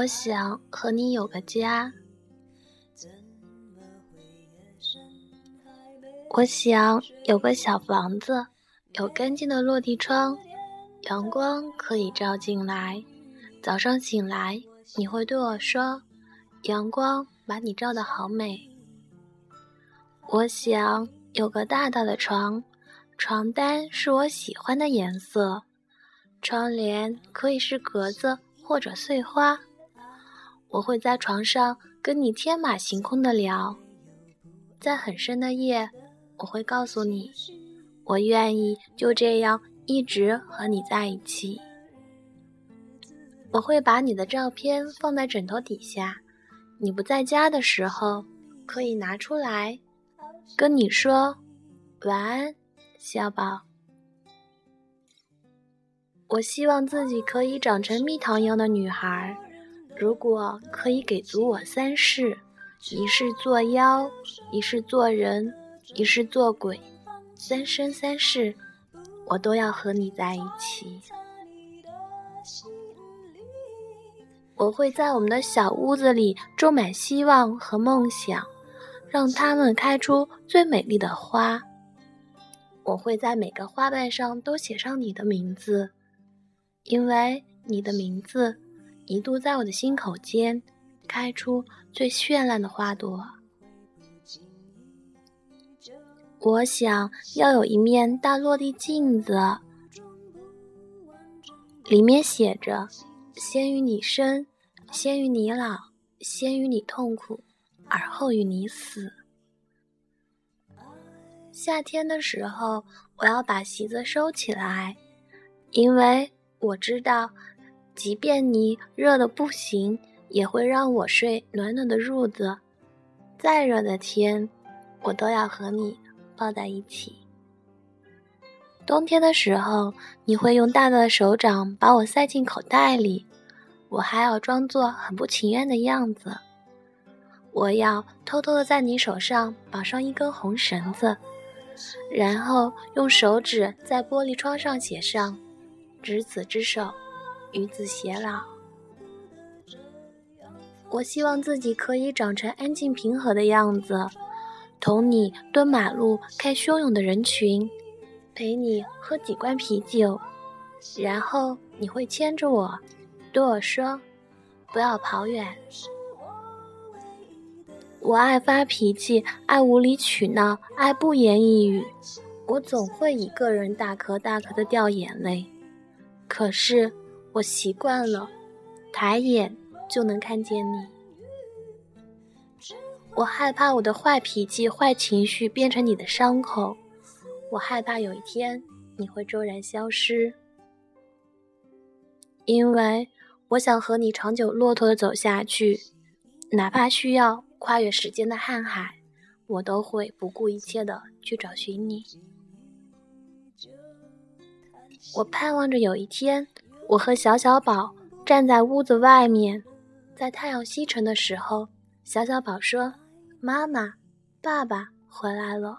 我想和你有个家。我想有个小房子，有干净的落地窗，阳光可以照进来。早上醒来，你会对我说：“阳光把你照得好美。”我想有个大大的床，床单是我喜欢的颜色，窗帘可以是格子或者碎花。我会在床上跟你天马行空的聊，在很深的夜。我会告诉你，我愿意就这样一直和你在一起。我会把你的照片放在枕头底下，你不在家的时候可以拿出来，跟你说晚安，小宝。我希望自己可以长成蜜糖一样的女孩，如果可以给足我三世，一世做妖，一世做人。一世做鬼，三生三世，我都要和你在一起。我会在我们的小屋子里种满希望和梦想，让它们开出最美丽的花。我会在每个花瓣上都写上你的名字，因为你的名字一度在我的心口间开出最绚烂的花朵。我想要有一面大落地镜子，里面写着：“先于你生，先于你老，先于你痛苦，而后于你死。”夏天的时候，我要把席子收起来，因为我知道，即便你热的不行，也会让我睡暖暖的褥子。再热的天，我都要和你。抱在一起。冬天的时候，你会用大大的手掌把我塞进口袋里，我还要装作很不情愿的样子。我要偷偷的在你手上绑上一根红绳子，然后用手指在玻璃窗上写上“执子之手，与子偕老”。我希望自己可以长成安静平和的样子。同你蹲马路看汹涌的人群，陪你喝几罐啤酒，然后你会牵着我，对我说：“不要跑远。”我爱发脾气，爱无理取闹，爱不言一语。我总会一个人大颗大颗的掉眼泪，可是我习惯了，抬眼就能看见你。我害怕我的坏脾气、坏情绪变成你的伤口，我害怕有一天你会骤然消失，因为我想和你长久骆驼的走下去，哪怕需要跨越时间的瀚海，我都会不顾一切的去找寻你。我盼望着有一天，我和小小宝站在屋子外面，在太阳西沉的时候。小小宝说：“妈妈，爸爸回来了。”